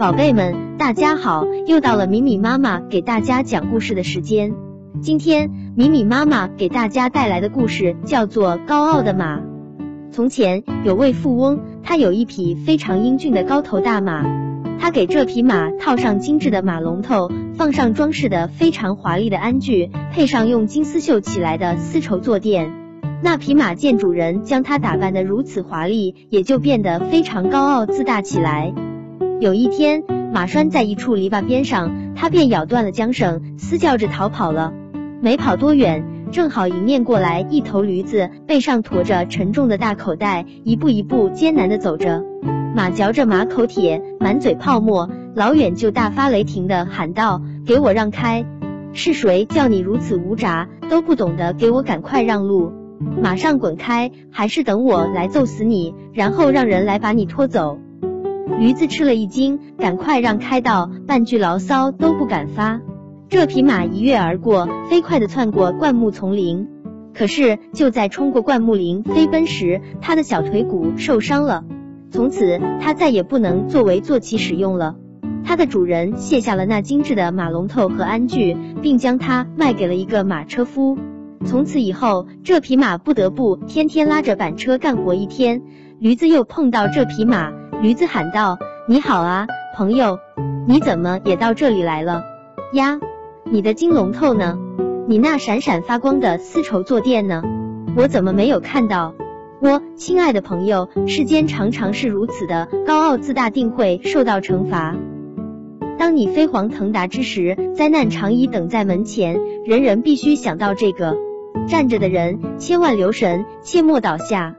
宝贝们，大家好！又到了米米妈妈给大家讲故事的时间。今天米米妈妈给大家带来的故事叫做《高傲的马》。从前有位富翁，他有一匹非常英俊的高头大马。他给这匹马套上精致的马龙头，放上装饰的非常华丽的鞍具，配上用金丝绣起来的丝绸坐垫。那匹马见主人将它打扮得如此华丽，也就变得非常高傲自大起来。有一天，马拴在一处篱笆边上，他便咬断了缰绳，嘶叫着逃跑了。没跑多远，正好迎面过来一头驴子，背上驮着沉重的大口袋，一步一步艰难地走着。马嚼着马口铁，满嘴泡沫，老远就大发雷霆地喊道：“给我让开！是谁叫你如此无渣，都不懂得给我赶快让路！”马上滚开，还是等我来揍死你，然后让人来把你拖走。驴子吃了一惊，赶快让开道，半句牢骚都不敢发。这匹马一跃而过，飞快地窜过灌木丛林。可是就在冲过灌木林飞奔时，它的小腿骨受伤了，从此它再也不能作为坐骑使用了。它的主人卸下了那精致的马龙头和鞍具，并将它卖给了一个马车夫。从此以后，这匹马不得不天天拉着板车干活一天。驴子又碰到这匹马，驴子喊道：“你好啊，朋友，你怎么也到这里来了呀？你的金龙头呢？你那闪闪发光的丝绸坐垫呢？我怎么没有看到？我亲爱的朋友，世间常常是如此的，高傲自大定会受到惩罚。当你飞黄腾达之时，灾难常已等在门前。人人必须想到这个。”站着的人千万留神，切莫倒下。